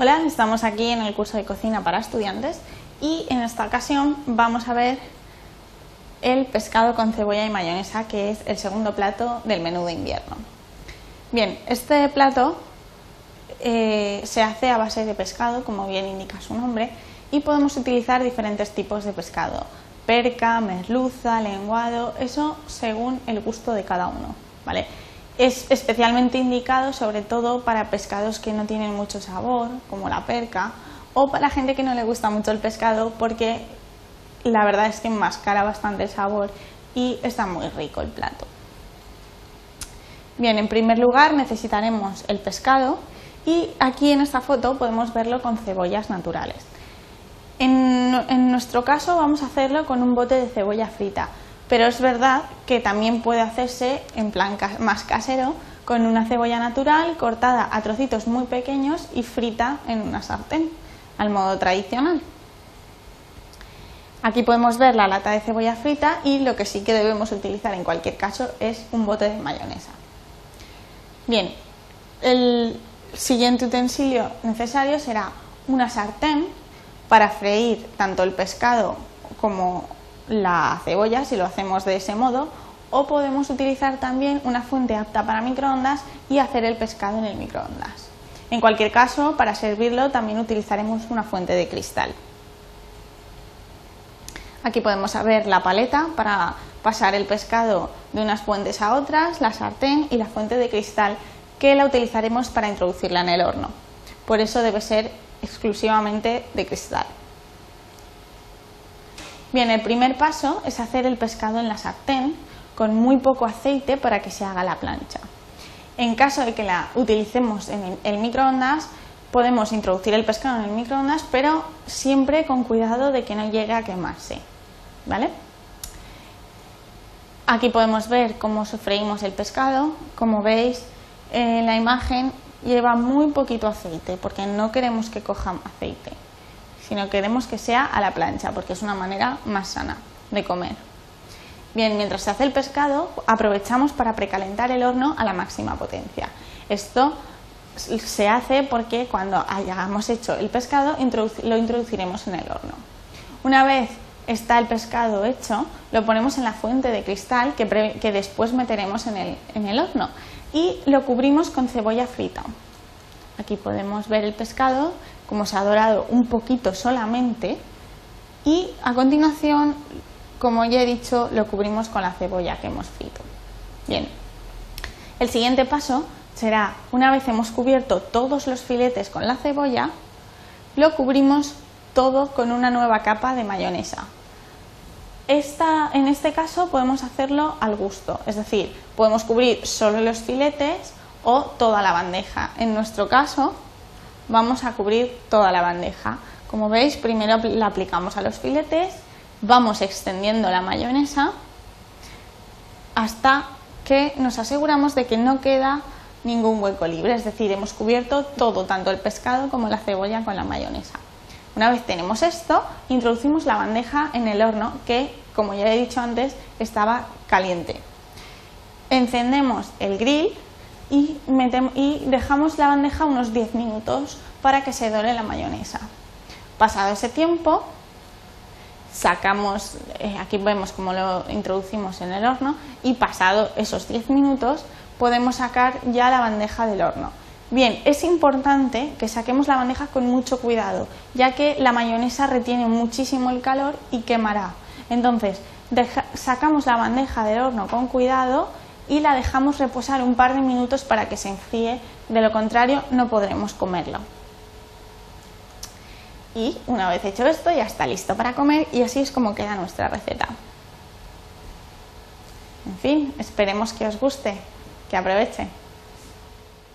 Hola, estamos aquí en el curso de cocina para estudiantes y en esta ocasión vamos a ver el pescado con cebolla y mayonesa, que es el segundo plato del menú de invierno. Bien, este plato eh, se hace a base de pescado, como bien indica su nombre, y podemos utilizar diferentes tipos de pescado, perca, merluza, lenguado, eso según el gusto de cada uno, ¿vale? Es especialmente indicado sobre todo para pescados que no tienen mucho sabor, como la perca, o para gente que no le gusta mucho el pescado porque la verdad es que enmascara bastante el sabor y está muy rico el plato. Bien, en primer lugar necesitaremos el pescado y aquí en esta foto podemos verlo con cebollas naturales. En, en nuestro caso vamos a hacerlo con un bote de cebolla frita pero es verdad que también puede hacerse en plan más casero con una cebolla natural cortada a trocitos muy pequeños y frita en una sartén, al modo tradicional. Aquí podemos ver la lata de cebolla frita y lo que sí que debemos utilizar en cualquier caso es un bote de mayonesa. Bien, el siguiente utensilio necesario será una sartén para freír tanto el pescado como la cebolla si lo hacemos de ese modo o podemos utilizar también una fuente apta para microondas y hacer el pescado en el microondas. En cualquier caso, para servirlo también utilizaremos una fuente de cristal. Aquí podemos ver la paleta para pasar el pescado de unas fuentes a otras, la sartén y la fuente de cristal que la utilizaremos para introducirla en el horno. Por eso debe ser exclusivamente de cristal. Bien, el primer paso es hacer el pescado en la sartén con muy poco aceite para que se haga la plancha. En caso de que la utilicemos en el microondas, podemos introducir el pescado en el microondas, pero siempre con cuidado de que no llegue a quemarse. ¿Vale? Aquí podemos ver cómo sofreímos el pescado. Como veis en la imagen lleva muy poquito aceite porque no queremos que coja aceite sino queremos que sea a la plancha, porque es una manera más sana de comer. Bien, mientras se hace el pescado, aprovechamos para precalentar el horno a la máxima potencia. Esto se hace porque cuando hayamos hecho el pescado lo introduciremos en el horno. Una vez está el pescado hecho, lo ponemos en la fuente de cristal que, después meteremos en el, en el horno y lo cubrimos con cebolla frita. Aquí podemos ver el pescado como se ha dorado un poquito solamente y a continuación, como ya he dicho, lo cubrimos con la cebolla que hemos frito. Bien, el siguiente paso será, una vez hemos cubierto todos los filetes con la cebolla, lo cubrimos todo con una nueva capa de mayonesa. Esta, en este caso podemos hacerlo al gusto, es decir, podemos cubrir solo los filetes o toda la bandeja. En nuestro caso, vamos a cubrir toda la bandeja. Como veis, primero la aplicamos a los filetes, vamos extendiendo la mayonesa hasta que nos aseguramos de que no queda ningún hueco libre, es decir, hemos cubierto todo, tanto el pescado como la cebolla con la mayonesa. Una vez tenemos esto, introducimos la bandeja en el horno que, como ya he dicho antes, estaba caliente. Encendemos el grill y, y dejamos la bandeja unos 10 minutos para que se dore la mayonesa. Pasado ese tiempo, sacamos, eh, aquí vemos cómo lo introducimos en el horno y pasado esos 10 minutos podemos sacar ya la bandeja del horno. Bien, es importante que saquemos la bandeja con mucho cuidado, ya que la mayonesa retiene muchísimo el calor y quemará. Entonces, sacamos la bandeja del horno con cuidado y la dejamos reposar un par de minutos para que se enfríe, de lo contrario no podremos comerlo. Y una vez hecho esto ya está listo para comer y así es como queda nuestra receta. En fin, esperemos que os guste, que aproveche.